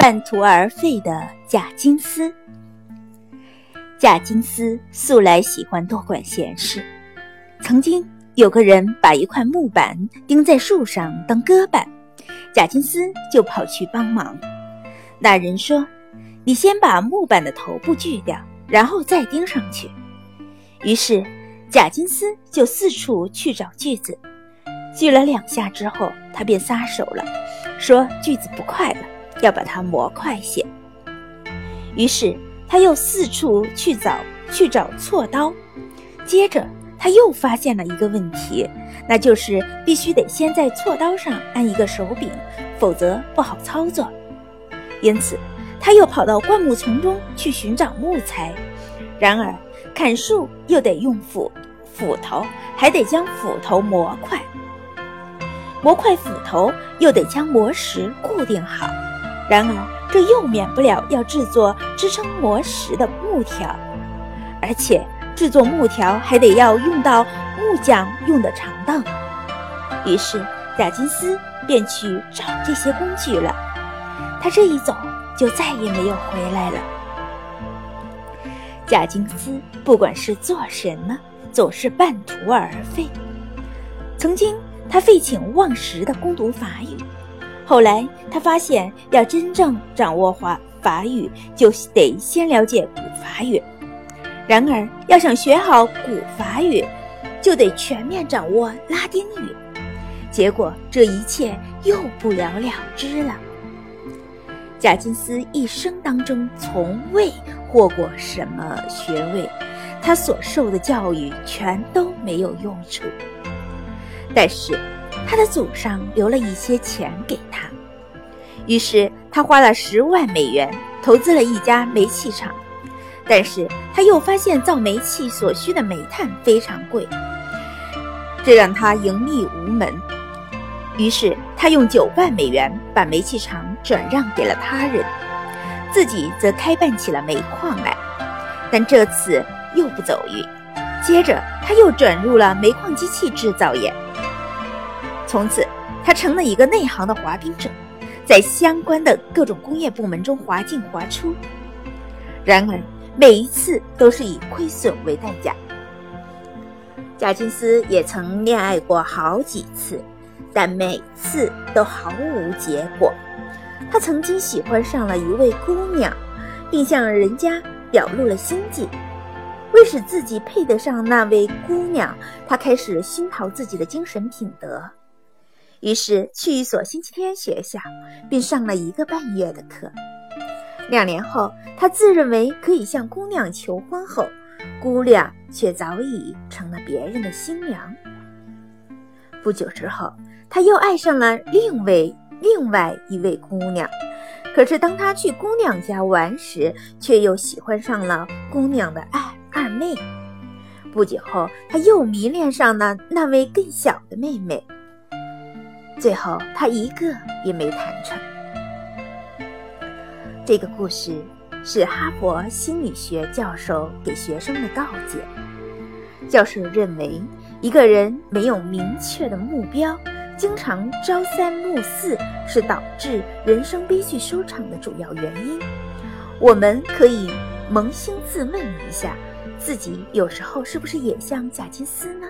半途而废的贾金斯。贾金斯素来喜欢多管闲事。曾经有个人把一块木板钉在树上当搁板，贾金斯就跑去帮忙。那人说：“你先把木板的头部锯掉，然后再钉上去。”于是贾金斯就四处去找锯子。锯了两下之后，他便撒手了，说：“锯子不快了，要把它磨快些。”于是他又四处去找去找锉刀，接着他又发现了一个问题，那就是必须得先在锉刀上安一个手柄，否则不好操作。因此，他又跑到灌木丛中去寻找木材。然而，砍树又得用斧斧头，还得将斧头磨快。磨块斧头又得将磨石固定好，然而这又免不了要制作支撑磨石的木条，而且制作木条还得要用到木匠用的长凳。于是贾金斯便去找这些工具了。他这一走就再也没有回来了。贾金斯不管是做什么，总是半途而废。曾经。他废寝忘食地攻读法语，后来他发现，要真正掌握法法语，就得先了解古法语；然而，要想学好古法语，就得全面掌握拉丁语。结果，这一切又不了了之了。贾金斯一生当中从未获过什么学位，他所受的教育全都没有用处。但是，他的祖上留了一些钱给他，于是他花了十万美元投资了一家煤气厂。但是他又发现造煤气所需的煤炭非常贵，这让他盈利无门。于是他用九万美元把煤气厂转让给了他人，自己则开办起了煤矿来。但这次又不走运，接着他又转入了煤矿机器制造业。从此，他成了一个内行的滑冰者，在相关的各种工业部门中滑进滑出。然而，每一次都是以亏损为代价。贾金斯也曾恋爱过好几次，但每次都毫无结果。他曾经喜欢上了一位姑娘，并向人家表露了心迹。为使自己配得上那位姑娘，他开始熏陶自己的精神品德。于是去一所星期天学校，并上了一个半月的课。两年后，他自认为可以向姑娘求婚后，姑娘却早已成了别人的新娘。不久之后，他又爱上了另位另外一位姑娘，可是当他去姑娘家玩时，却又喜欢上了姑娘的二二妹。不久后，他又迷恋上了那位更小的妹妹。最后，他一个也没谈成。这个故事是哈佛心理学教授给学生的告诫。教授认为，一个人没有明确的目标，经常朝三暮四，是导致人生悲剧收场的主要原因。我们可以扪心自问一下，自己有时候是不是也像贾金斯呢？